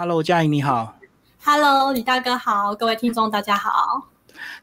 Hello，嘉颖你好。Hello，李大哥好，各位听众大家好。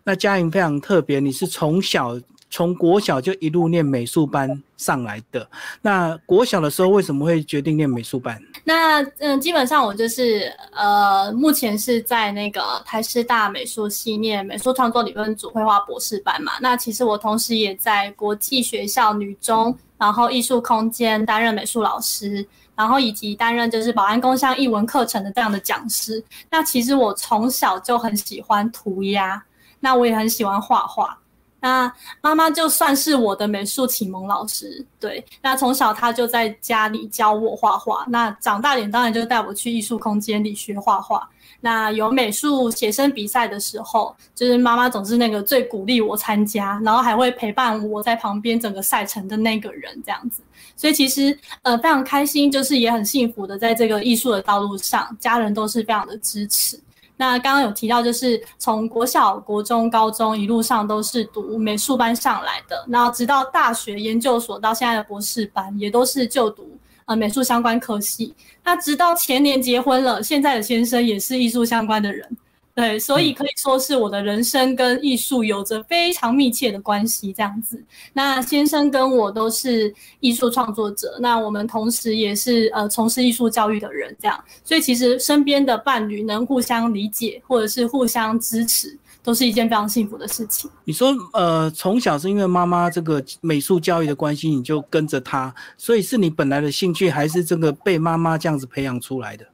那嘉颖非常特别，你是从小从国小就一路念美术班上来的。那国小的时候为什么会决定念美术班？那嗯，基本上我就是呃，目前是在那个台师大美术系念美术创作理论组绘画博士班嘛。那其实我同时也在国际学校女中，然后艺术空间担任美术老师。然后以及担任就是保安工商译文课程的这样的讲师。那其实我从小就很喜欢涂鸦，那我也很喜欢画画。那妈妈就算是我的美术启蒙老师，对。那从小她就在家里教我画画。那长大点当然就带我去艺术空间里学画画。那有美术写生比赛的时候，就是妈妈总是那个最鼓励我参加，然后还会陪伴我在旁边整个赛程的那个人这样子。所以其实呃非常开心，就是也很幸福的在这个艺术的道路上，家人都是非常的支持。那刚刚有提到，就是从国小、国中、高中一路上都是读美术班上来的，然后直到大学、研究所到现在的博士班，也都是就读呃美术相关科系。那直到前年结婚了，现在的先生也是艺术相关的人。对，所以可以说是我的人生跟艺术有着非常密切的关系，这样子。那先生跟我都是艺术创作者，那我们同时也是呃从事艺术教育的人，这样。所以其实身边的伴侣能互相理解或者是互相支持，都是一件非常幸福的事情。你说呃从小是因为妈妈这个美术教育的关系，你就跟着她，所以是你本来的兴趣，还是这个被妈妈这样子培养出来的？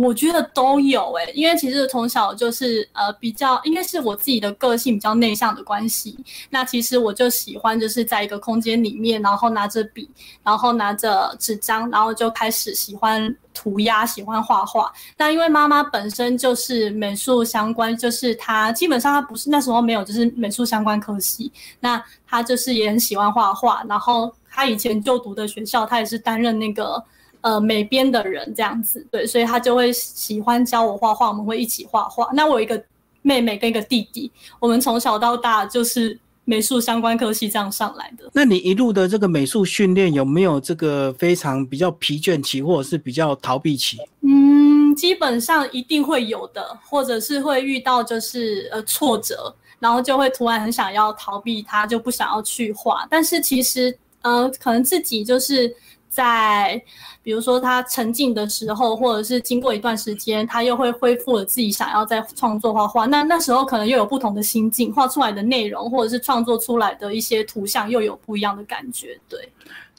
我觉得都有诶，因为其实从小就是呃比较，应该是我自己的个性比较内向的关系。那其实我就喜欢就是在一个空间里面，然后拿着笔，然后拿着纸张，然后就开始喜欢涂鸦，喜欢画画。那因为妈妈本身就是美术相关，就是她基本上她不是那时候没有就是美术相关科系，那她就是也很喜欢画画。然后她以前就读的学校，她也是担任那个。呃，美编的人这样子，对，所以他就会喜欢教我画画，我们会一起画画。那我有一个妹妹跟一个弟弟，我们从小到大就是美术相关科系这样上来的。那你一路的这个美术训练有没有这个非常比较疲倦期，或者是比较逃避期？嗯，基本上一定会有的，或者是会遇到就是呃挫折，然后就会突然很想要逃避他，就不想要去画。但是其实呃，可能自己就是在。比如说他沉浸的时候，或者是经过一段时间，他又会恢复了自己想要再创作画画。那那时候可能又有不同的心境，画出来的内容或者是创作出来的一些图像又有不一样的感觉。对，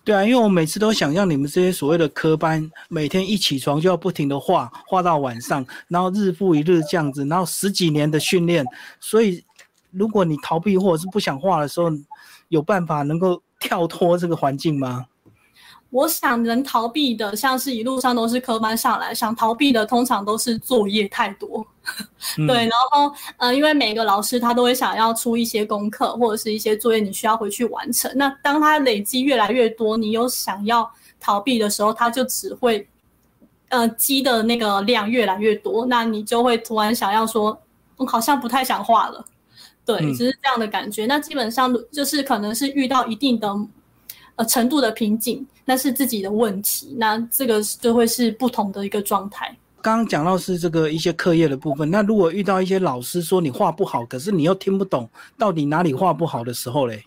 对啊，因为我每次都想象你们这些所谓的科班，每天一起床就要不停的画画到晚上，然后日复一日这样子，然后十几年的训练。所以如果你逃避或者是不想画的时候，有办法能够跳脱这个环境吗？我想能逃避的，像是一路上都是科班上来，想逃避的通常都是作业太多，对，然后呃，因为每个老师他都会想要出一些功课或者是一些作业，你需要回去完成。那当他累积越来越多，你有想要逃避的时候，他就只会呃积的那个量越来越多，那你就会突然想要说，我好像不太想画了，对，只是这样的感觉。那基本上就是可能是遇到一定的。呃，程度的瓶颈，那是自己的问题，那这个就会是不同的一个状态。刚刚讲到是这个一些课业的部分，那如果遇到一些老师说你画不好，可是你又听不懂到底哪里画不好的时候嘞，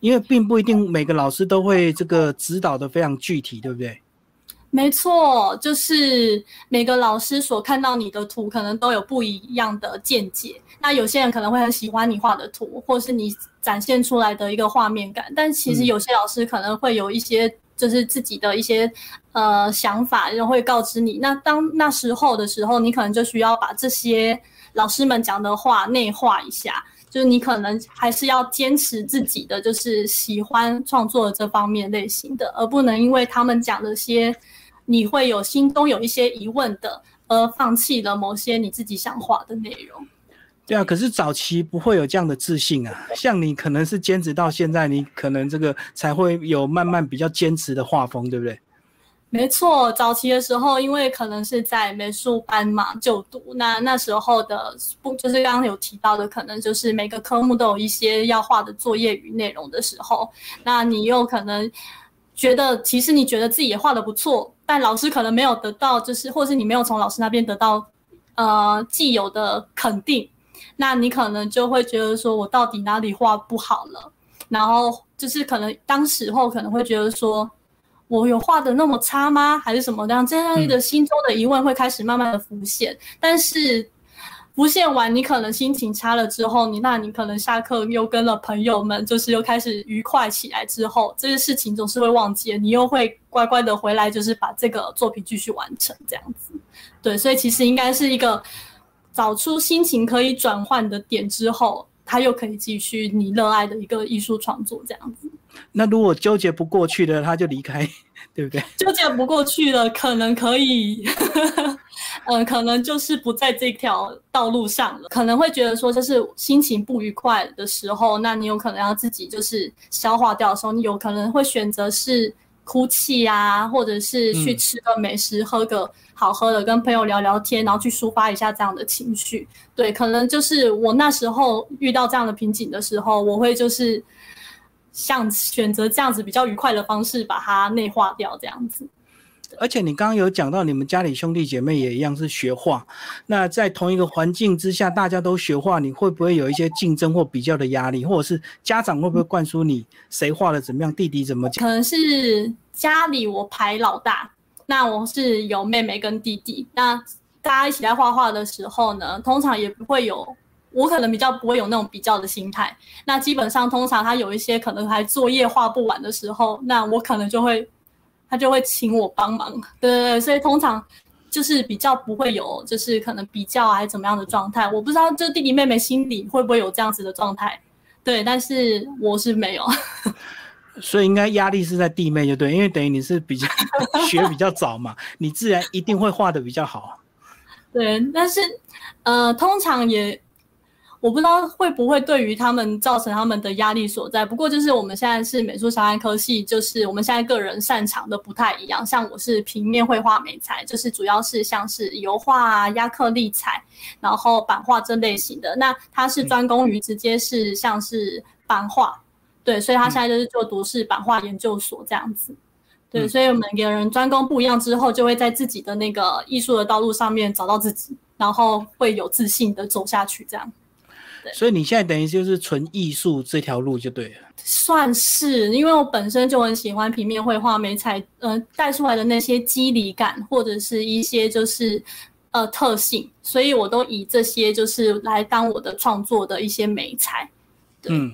因为并不一定每个老师都会这个指导的非常具体，对不对？没错，就是每个老师所看到你的图，可能都有不一样的见解。那有些人可能会很喜欢你画的图，或是你展现出来的一个画面感，但其实有些老师可能会有一些就是自己的一些呃想法，然后会告知你。那当那时候的时候，你可能就需要把这些老师们讲的话内化一下，就是你可能还是要坚持自己的，就是喜欢创作这方面类型的，而不能因为他们讲的些你会有心中有一些疑问的，而放弃了某些你自己想画的内容。对啊，可是早期不会有这样的自信啊。像你可能是坚持到现在，你可能这个才会有慢慢比较坚持的画风，对不对？没错，早期的时候，因为可能是在美术班嘛就读，那那时候的不就是刚刚有提到的，可能就是每个科目都有一些要画的作业与内容的时候，那你又可能觉得其实你觉得自己也画的不错，但老师可能没有得到，就是或是你没有从老师那边得到呃既有的肯定，那你可能就会觉得说我到底哪里画不好了，然后就是可能当时候可能会觉得说我有画的那么差吗？还是什么样？这样的心中的疑问会开始慢慢的浮现，但是。浮现完，你可能心情差了之后，你那你可能下课又跟了朋友们，就是又开始愉快起来之后，这些事情总是会忘记，你又会乖乖的回来，就是把这个作品继续完成这样子。对，所以其实应该是一个找出心情可以转换的点之后，他又可以继续你热爱的一个艺术创作这样子。那如果纠结不过去的，他就离开，对不对？纠结不过去了，可能可以。嗯，可能就是不在这条道路上了，可能会觉得说，就是心情不愉快的时候，那你有可能要自己就是消化掉的时候，你有可能会选择是哭泣啊，或者是去吃个美食，喝个好喝的，跟朋友聊聊天，然后去抒发一下这样的情绪。对，可能就是我那时候遇到这样的瓶颈的时候，我会就是像选择这样子比较愉快的方式把它内化掉，这样子。而且你刚刚有讲到，你们家里兄弟姐妹也一样是学画，那在同一个环境之下，大家都学画，你会不会有一些竞争或比较的压力，或者是家长会不会灌输你谁画的怎么样，弟弟怎么讲？可能是家里我排老大，那我是有妹妹跟弟弟，那大家一起来画画的时候呢，通常也不会有，我可能比较不会有那种比较的心态，那基本上通常他有一些可能还作业画不完的时候，那我可能就会。他就会请我帮忙，对对对，所以通常就是比较不会有，就是可能比较还是怎么样的状态，我不知道，就弟弟妹妹心里会不会有这样子的状态，对，但是我是没有，所以应该压力是在弟妹就对，因为等于你是比较 学比较早嘛，你自然一定会画的比较好，对，但是呃，通常也。我不知道会不会对于他们造成他们的压力所在。不过就是我们现在是美术小案科系，就是我们现在个人擅长的不太一样。像我是平面绘画美材，就是主要是像是油画啊、亚克力彩，然后版画这类型的。那他是专攻于直接是像是版画，对，所以他现在就是做读是版画研究所这样子。对，所以我们每个人专攻不一样之后，就会在自己的那个艺术的道路上面找到自己，然后会有自信的走下去这样。所以你现在等于就是纯艺术这条路就对了，算是，因为我本身就很喜欢平面绘画、美彩，呃，带出来的那些肌理感或者是一些就是呃特性，所以我都以这些就是来当我的创作的一些美材。嗯。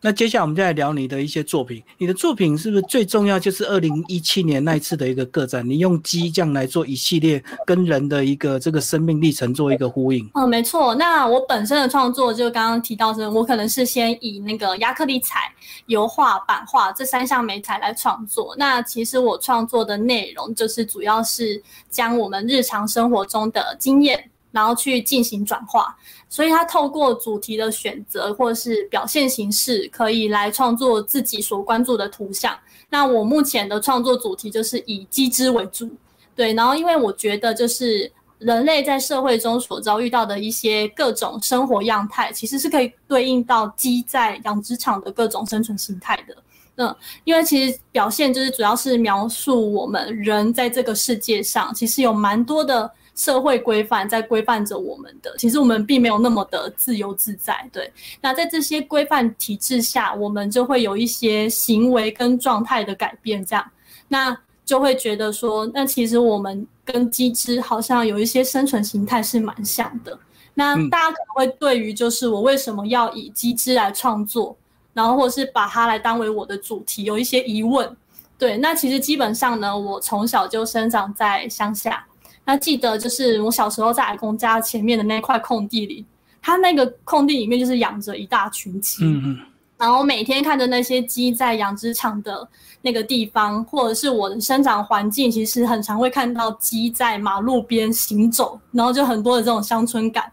那接下来我们就来聊你的一些作品。你的作品是不是最重要就是二零一七年那一次的一个个展？你用鸡这样来做一系列跟人的一个这个生命历程做一个呼应。嗯，没错。那我本身的创作就刚刚提到是，我可能是先以那个亚克力彩、油画、版画这三项美材来创作。那其实我创作的内容就是主要是将我们日常生活中的经验。然后去进行转化，所以它透过主题的选择或是表现形式，可以来创作自己所关注的图像。那我目前的创作主题就是以鸡只为主，对。然后因为我觉得就是人类在社会中所遭遇到的一些各种生活样态，其实是可以对应到鸡在养殖场的各种生存形态的。嗯，因为其实表现就是主要是描述我们人在这个世界上，其实有蛮多的。社会规范在规范着我们的，其实我们并没有那么的自由自在。对，那在这些规范体制下，我们就会有一些行为跟状态的改变，这样，那就会觉得说，那其实我们跟机制好像有一些生存形态是蛮像的。那大家可能会对于就是我为什么要以机制来创作，然后或者是把它来当为我的主题，有一些疑问。对，那其实基本上呢，我从小就生长在乡下。那记得就是我小时候在阿公家前面的那块空地里，他那个空地里面就是养着一大群鸡，嗯嗯，然后每天看着那些鸡在养殖场的那个地方，或者是我的生长环境，其实很常会看到鸡在马路边行走，然后就很多的这种乡村感，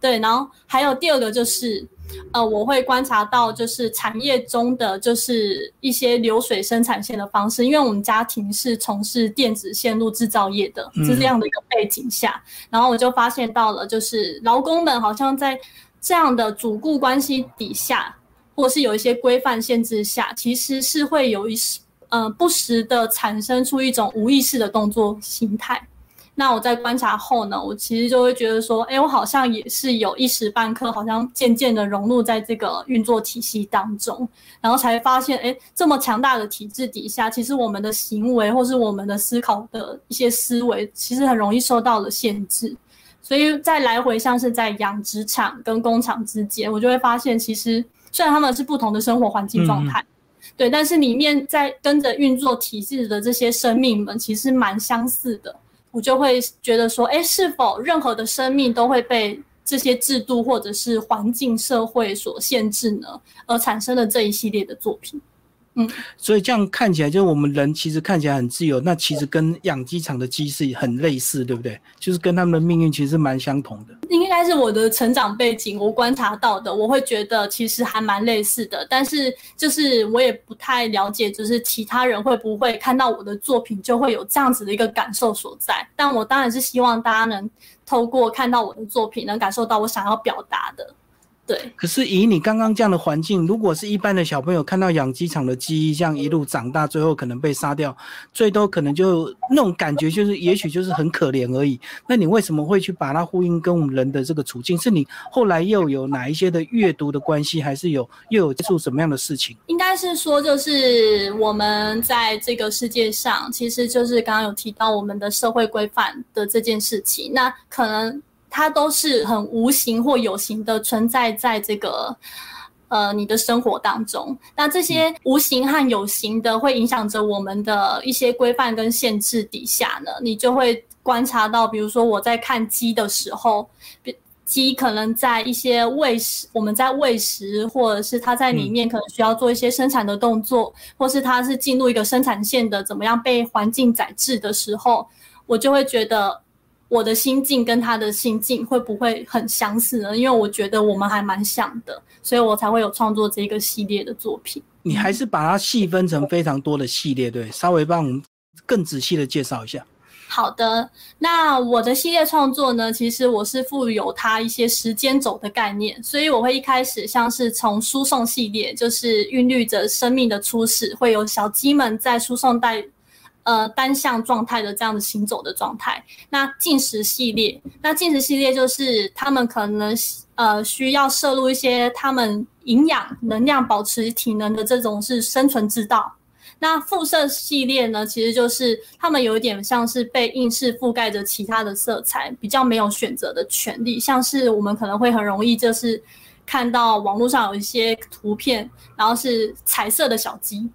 对，然后还有第二个就是。呃，我会观察到，就是产业中的就是一些流水生产线的方式，因为我们家庭是从事电子线路制造业的，是这样的一个背景下，然后我就发现到了，就是劳工们好像在这样的主顾关系底下，或是有一些规范限制下，其实是会有一嗯，不时的产生出一种无意识的动作形态。那我在观察后呢，我其实就会觉得说，哎，我好像也是有一时半刻，好像渐渐的融入在这个运作体系当中，然后才发现，哎，这么强大的体制底下，其实我们的行为或是我们的思考的一些思维，其实很容易受到了限制。所以在来回像是在养殖场跟工厂之间，我就会发现，其实虽然他们是不同的生活环境状态，对，但是里面在跟着运作体制的这些生命们，其实蛮相似的。我就会觉得说，哎，是否任何的生命都会被这些制度或者是环境社会所限制呢？而产生的这一系列的作品。嗯，所以这样看起来，就是我们人其实看起来很自由，那其实跟养鸡场的鸡是很类似，对不对？就是跟他们的命运其实蛮相同的。应该是我的成长背景，我观察到的，我会觉得其实还蛮类似的。但是就是我也不太了解，就是其他人会不会看到我的作品就会有这样子的一个感受所在。但我当然是希望大家能透过看到我的作品，能感受到我想要表达的。对，可是以你刚刚这样的环境，如果是一般的小朋友看到养鸡场的鸡这样一路长大，最后可能被杀掉，最多可能就那种感觉就是，也许就是很可怜而已。那你为什么会去把它呼应跟我们人的这个处境？是你后来又有哪一些的阅读的关系，还是有又有接触什么样的事情？应该是说，就是我们在这个世界上，其实就是刚刚有提到我们的社会规范的这件事情，那可能。它都是很无形或有形的存在在这个呃你的生活当中。那这些无形和有形的会影响着我们的一些规范跟限制底下呢，你就会观察到，比如说我在看鸡的时候，鸡可能在一些喂食，我们在喂食，或者是它在里面可能需要做一些生产的动作，或是它是进入一个生产线的，怎么样被环境宰制的时候，我就会觉得。我的心境跟他的心境会不会很相似呢？因为我觉得我们还蛮像的，所以我才会有创作这个系列的作品。你还是把它细分成非常多的系列，对？稍微帮我们更仔细的介绍一下。好的，那我的系列创作呢，其实我是富有它一些时间轴的概念，所以我会一开始像是从输送系列，就是孕育着生命的初始，会有小鸡们在输送带。呃，单向状态的这样的行走的状态。那进食系列，那进食系列就是他们可能呃需要摄入一些他们营养、能量、保持体能的这种是生存之道。那辐射系列呢，其实就是他们有一点像是被硬是覆盖着其他的色彩，比较没有选择的权利。像是我们可能会很容易就是看到网络上有一些图片，然后是彩色的小鸡。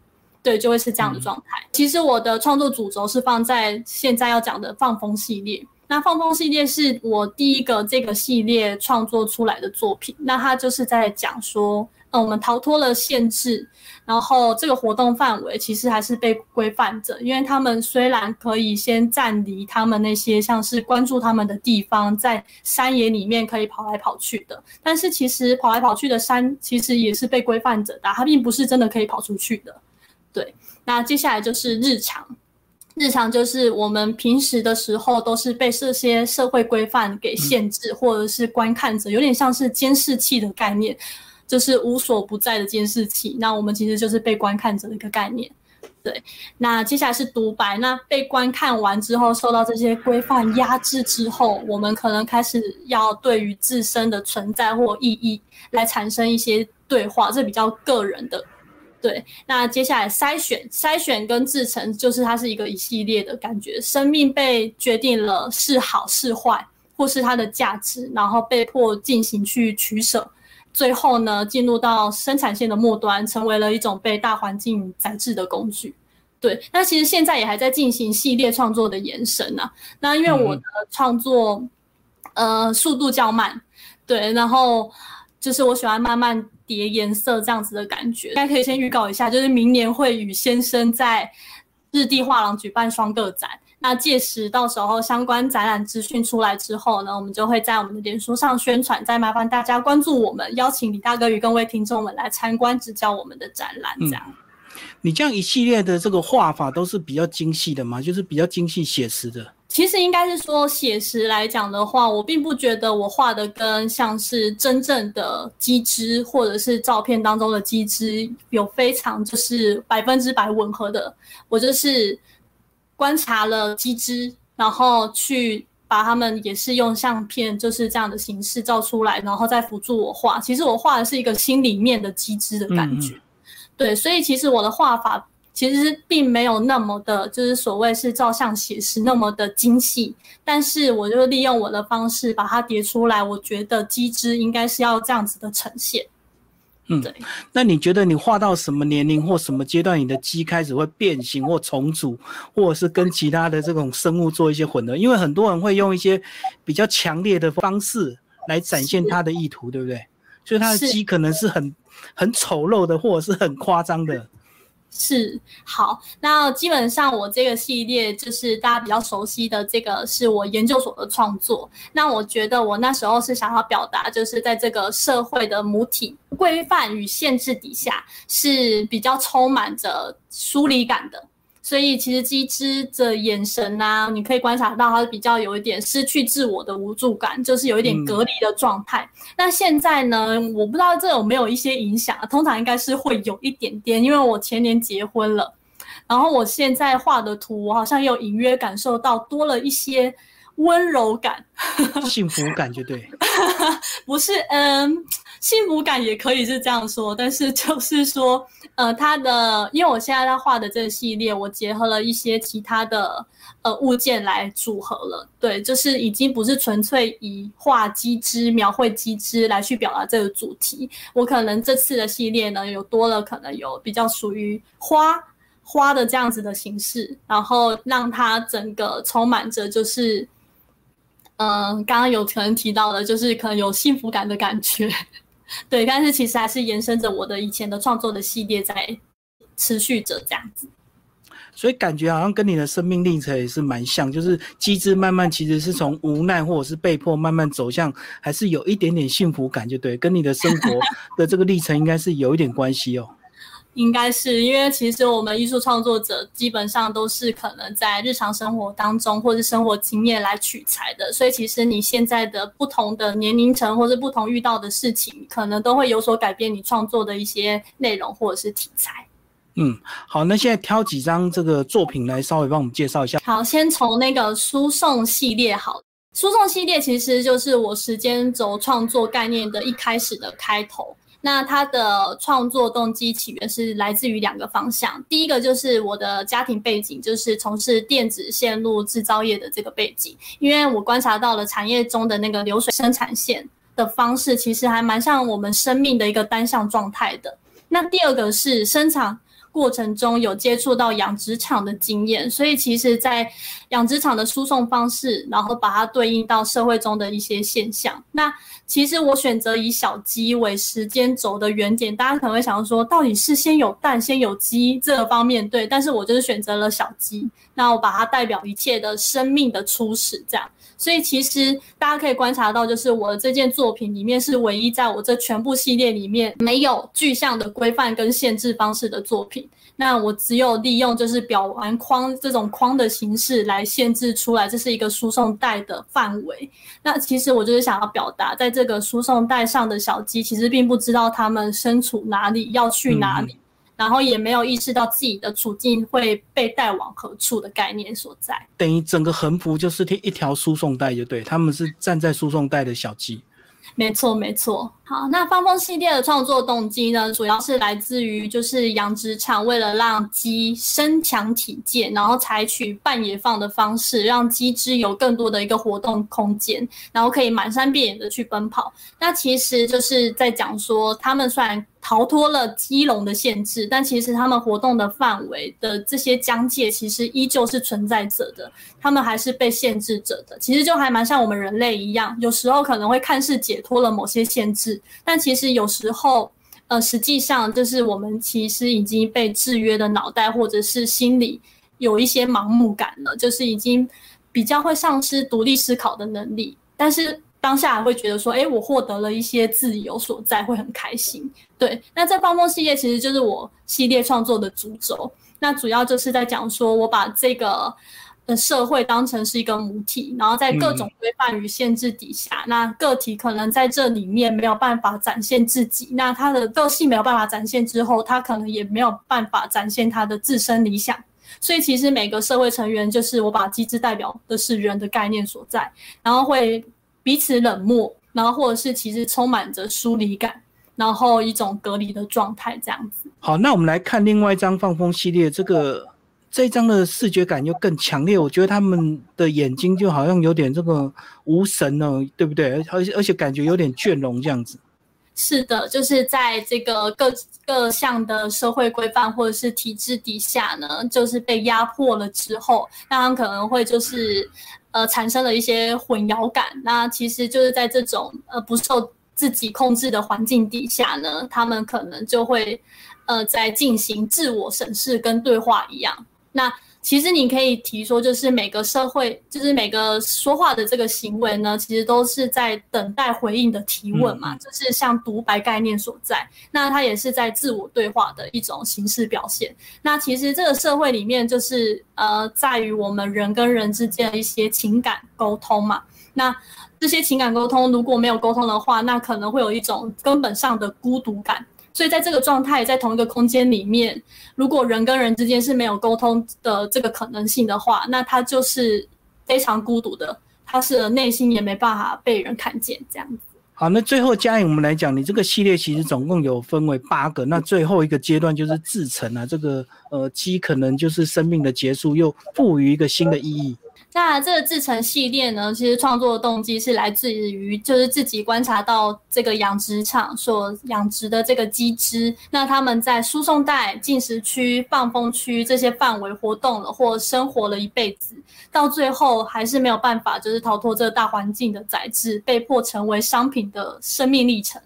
对，就会是这样的状态。其实我的创作主轴是放在现在要讲的放风系列。那放风系列是我第一个这个系列创作出来的作品。那它就是在讲说，嗯，我们逃脱了限制，然后这个活动范围其实还是被规范着。因为他们虽然可以先暂离他们那些像是关注他们的地方，在山野里面可以跑来跑去的，但是其实跑来跑去的山其实也是被规范着的，它并不是真的可以跑出去的。对，那接下来就是日常，日常就是我们平时的时候都是被这些社会规范给限制，或者是观看者，有点像是监视器的概念，就是无所不在的监视器。那我们其实就是被观看者的一个概念。对，那接下来是独白，那被观看完之后，受到这些规范压制之后，我们可能开始要对于自身的存在或意义来产生一些对话，这比较个人的。对，那接下来筛选、筛选跟制成，就是它是一个一系列的感觉。生命被决定了是好是坏，或是它的价值，然后被迫进行去取舍，最后呢，进入到生产线的末端，成为了一种被大环境宰制的工具。对，那其实现在也还在进行系列创作的延伸呢。那因为我的创作，呃，速度较慢，对，然后就是我喜欢慢慢。叠颜色这样子的感觉，大家可以先预告一下，就是明年会与先生在日地画廊举办双个展。那届时到时候相关展览资讯出来之后呢，我们就会在我们的脸书上宣传，再麻烦大家关注我们，邀请李大哥与各位听众们来参观指教我们的展览。这样，你这样一系列的这个画法都是比较精细的吗？就是比较精细写实的。其实应该是说写实来讲的话，我并不觉得我画的跟像是真正的鸡汁或者是照片当中的鸡汁有非常就是百分之百吻合的。我就是观察了鸡汁，然后去把它们也是用相片就是这样的形式照出来，然后再辅助我画。其实我画的是一个心里面的鸡汁的感觉，对，所以其实我的画法。其实并没有那么的，就是所谓是照相写实那么的精细，但是我就利用我的方式把它叠出来。我觉得机制应该是要这样子的呈现。嗯，对。那你觉得你画到什么年龄或什么阶段，你的鸡开始会变形或重组，或者是跟其他的这种生物做一些混合？因为很多人会用一些比较强烈的方式来展现他的意图，对不对？所以他的鸡可能是很很丑陋的，或者是很夸张的。是好，那基本上我这个系列就是大家比较熟悉的这个是我研究所的创作。那我觉得我那时候是想要表达，就是在这个社会的母体规范与限制底下，是比较充满着疏离感的。所以其实鸡汁的眼神呐，你可以观察到它比较有一点失去自我的无助感，就是有一点隔离的状态。那现在呢，我不知道这有没有一些影响，通常应该是会有一点点，因为我前年结婚了，然后我现在画的图，我好像有隐约感受到多了一些温柔感，幸福感就对，不是嗯。幸福感也可以是这样说，但是就是说，呃，它的，因为我现在在画的这个系列，我结合了一些其他的呃物件来组合了，对，就是已经不是纯粹以画机枝、描绘机枝来去表达这个主题。我可能这次的系列呢，有多了可能有比较属于花花的这样子的形式，然后让它整个充满着就是，嗯，刚刚有可能提到的，就是可能有幸福感的感觉。对，但是其实还是延伸着我的以前的创作的系列在持续着这样子，所以感觉好像跟你的生命历程也是蛮像，就是机制慢慢其实是从无奈或者是被迫慢慢走向，还是有一点点幸福感，就对，跟你的生活的这个历程应该是有一点关系哦。应该是因为其实我们艺术创作者基本上都是可能在日常生活当中或是生活经验来取材的，所以其实你现在的不同的年龄层或者不同遇到的事情，可能都会有所改变你创作的一些内容或者是题材。嗯，好，那现在挑几张这个作品来稍微帮我们介绍一下。好，先从那个输送系列好，输送系列其实就是我时间轴创作概念的一开始的开头。那他的创作动机起源是来自于两个方向，第一个就是我的家庭背景，就是从事电子线路制造业的这个背景，因为我观察到了产业中的那个流水生产线的方式，其实还蛮像我们生命的一个单向状态的。那第二个是生产。过程中有接触到养殖场的经验，所以其实，在养殖场的输送方式，然后把它对应到社会中的一些现象。那其实我选择以小鸡为时间轴的原点，大家可能会想说，到底是先有蛋，先有鸡这个方面对？但是我就是选择了小鸡，那我把它代表一切的生命的初始，这样。所以其实大家可以观察到，就是我的这件作品里面是唯一在我这全部系列里面没有具象的规范跟限制方式的作品。那我只有利用就是表完框这种框的形式来限制出来，这是一个输送带的范围。那其实我就是想要表达，在这个输送带上的小鸡其实并不知道它们身处哪里，要去哪里。然后也没有意识到自己的处境会被带往何处的概念所在，等于整个横幅就是一条输送带，就对，他们是站在输送带的小鸡。没错，没错。好，那方锋系列的创作动机呢，主要是来自于就是养殖场为了让鸡身强体健，然后采取半野放的方式，让鸡只有更多的一个活动空间，然后可以满山遍野的去奔跑。那其实就是在讲说，他们虽然逃脱了鸡笼的限制，但其实他们活动的范围的这些疆界，其实依旧是存在着的，他们还是被限制着的。其实就还蛮像我们人类一样，有时候可能会看似解脱了某些限制。但其实有时候，呃，实际上就是我们其实已经被制约的脑袋，或者是心理有一些盲目感了，就是已经比较会丧失独立思考的能力。但是当下会觉得说，哎，我获得了一些自由所在，会很开心。对，那这方风系列其实就是我系列创作的主轴。那主要就是在讲说我把这个。呃社会当成是一个母体，然后在各种规范与限制底下，那个体可能在这里面没有办法展现自己，那他的个性没有办法展现之后，他可能也没有办法展现他的自身理想。所以其实每个社会成员，就是我把机制代表的是人的概念所在，然后会彼此冷漠，然后或者是其实充满着疏离感。然后一种隔离的状态，这样子。好，那我们来看另外一张放风系列，这个这张的视觉感又更强烈。我觉得他们的眼睛就好像有点这个无神哦，对不对？而且而且感觉有点倦容这样子。是的，就是在这个各各项的社会规范或者是体制底下呢，就是被压迫了之后，那他们可能会就是呃产生了一些混淆感。那其实就是在这种呃不受。自己控制的环境底下呢，他们可能就会，呃，在进行自我审视跟对话一样。那其实你可以提说，就是每个社会，就是每个说话的这个行为呢，其实都是在等待回应的提问嘛，就是像独白概念所在。那它也是在自我对话的一种形式表现。那其实这个社会里面，就是呃，在于我们人跟人之间的一些情感沟通嘛。那这些情感沟通如果没有沟通的话，那可能会有一种根本上的孤独感。所以在这个状态，在同一个空间里面，如果人跟人之间是没有沟通的这个可能性的话，那他就是非常孤独的，他是内心也没办法被人看见这样子。好，那最后嘉颖，我们来讲，你这个系列其实总共有分为八个，那最后一个阶段就是自成啊，这个呃鸡可能就是生命的结束，又赋予一个新的意义。那这个制成系列呢，其实创作的动机是来自于，就是自己观察到这个养殖场所养殖的这个鸡只，那他们在输送带、进食区、放风区这些范围活动了或生活了一辈子，到最后还是没有办法，就是逃脱这个大环境的宰制，被迫成为商品的生命历程。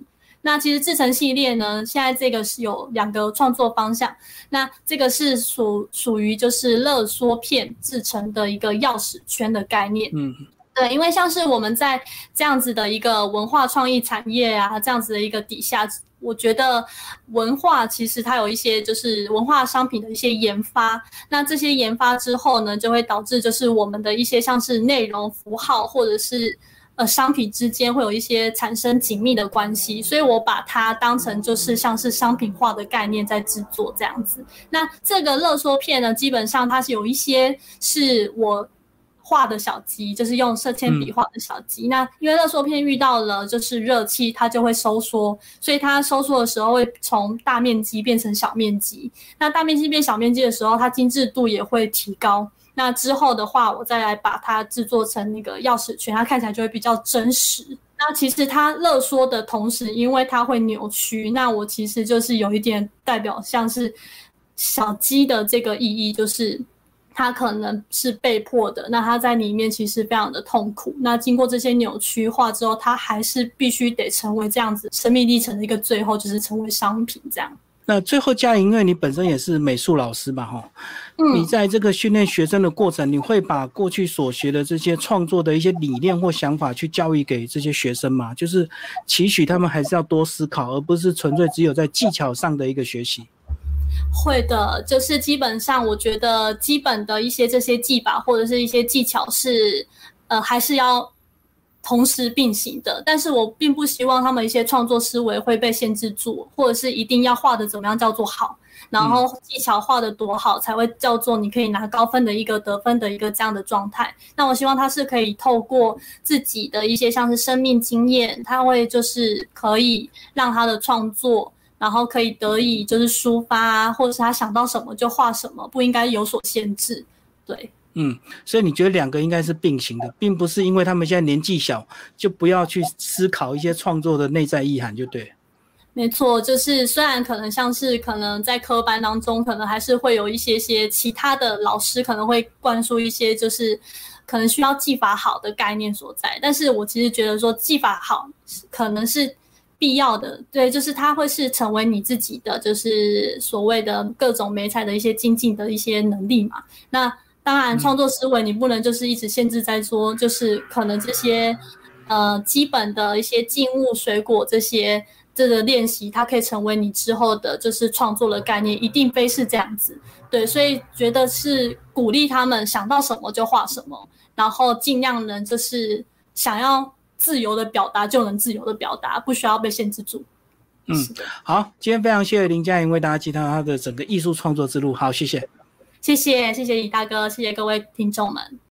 那其实制成系列呢，现在这个是有两个创作方向。那这个是属属于就是勒缩片制成的一个钥匙圈的概念。嗯，对，因为像是我们在这样子的一个文化创意产业啊，这样子的一个底下，我觉得文化其实它有一些就是文化商品的一些研发。那这些研发之后呢，就会导致就是我们的一些像是内容符号或者是。呃，商品之间会有一些产生紧密的关系，所以我把它当成就是像是商品化的概念在制作这样子。那这个热缩片呢，基本上它是有一些是我画的小鸡，就是用色铅笔画的小鸡。那因为热缩片遇到了就是热气，它就会收缩，所以它收缩的时候会从大面积变成小面积。那大面积变小面积的时候，它精致度也会提高。那之后的话，我再来把它制作成那个钥匙圈，它看起来就会比较真实。那其实它勒缩的同时，因为它会扭曲，那我其实就是有一点代表像是小鸡的这个意义，就是它可能是被迫的，那它在里面其实非常的痛苦。那经过这些扭曲化之后，它还是必须得成为这样子生命历程的一个最后，就是成为商品这样。那最后，嘉莹，因为你本身也是美术老师嘛，哈，你在这个训练学生的过程，你会把过去所学的这些创作的一些理念或想法去教育给这些学生嘛？就是期许他们还是要多思考，而不是纯粹只有在技巧上的一个学习。会的，就是基本上，我觉得基本的一些这些技法或者是一些技巧是，呃，还是要。同时并行的，但是我并不希望他们一些创作思维会被限制住，或者是一定要画的怎么样叫做好，然后技巧画的多好才会叫做你可以拿高分的一个得分的一个这样的状态。那我希望他是可以透过自己的一些像是生命经验，他会就是可以让他的创作，然后可以得以就是抒发，或者是他想到什么就画什么，不应该有所限制。对。嗯，所以你觉得两个应该是并行的，并不是因为他们现在年纪小就不要去思考一些创作的内在意涵，就对。没错，就是虽然可能像是可能在科班当中，可能还是会有一些些其他的老师可能会灌输一些就是可能需要技法好的概念所在，但是我其实觉得说技法好可能是必要的，对，就是它会是成为你自己的就是所谓的各种美彩的一些精进的一些能力嘛，那。当然，创作思维你不能就是一直限制在说，就是可能这些呃基本的一些静物、水果这些，这个练习，它可以成为你之后的就是创作的概念，一定非是这样子。对，所以觉得是鼓励他们想到什么就画什么，然后尽量能就是想要自由的表达就能自由的表达，不需要被限制住。嗯，好，今天非常谢谢林佳莹为大家介绍她的整个艺术创作之路。好，谢谢，谢谢，谢谢李大哥，谢谢各位听众们。